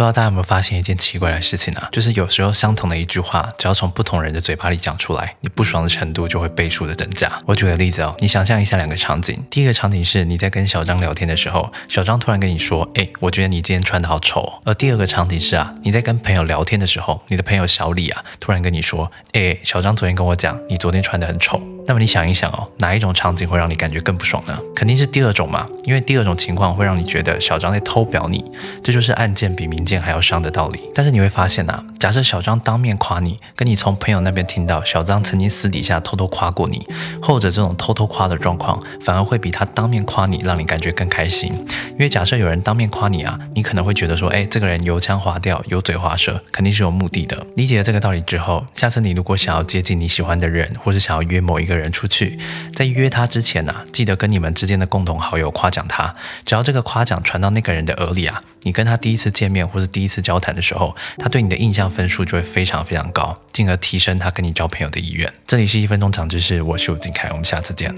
不知道大家有没有发现一件奇怪的事情啊？就是有时候相同的一句话，只要从不同人的嘴巴里讲出来，你不爽的程度就会倍数的增加。我举个例子哦，你想象一下两个场景，第一个场景是你在跟小张聊天的时候，小张突然跟你说：“哎，我觉得你今天穿的好丑。”而第二个场景是啊，你在跟朋友聊天的时候，你的朋友小李啊，突然跟你说：“哎，小张昨天跟我讲，你昨天穿的很丑。”那么你想一想哦，哪一种场景会让你感觉更不爽呢？肯定是第二种嘛，因为第二种情况会让你觉得小张在偷表你，这就是暗箭比明箭还要伤的道理。但是你会发现呐，假设小张当面夸你，跟你从朋友那边听到小张曾经私底下偷偷夸过你，后者这种偷偷夸的状况，反而会比他当面夸你让你感觉更开心。因为假设有人当面夸你啊，你可能会觉得说，哎，这个人油腔滑调、油嘴滑舌，肯定是有目的的。理解了这个道理之后，下次你如果想要接近你喜欢的人，或是想要约某一个人出去，在约他之前呐，记得跟你们之间的共同好友夸奖他。只要这个夸奖传到那个人的耳里啊，你跟他第一次见面或是第一次交谈的时候，他对你的印象分数就会非常非常高，进而提升他跟你交朋友的意愿。这里是一分钟长知识，我是吴景凯，我们下次见。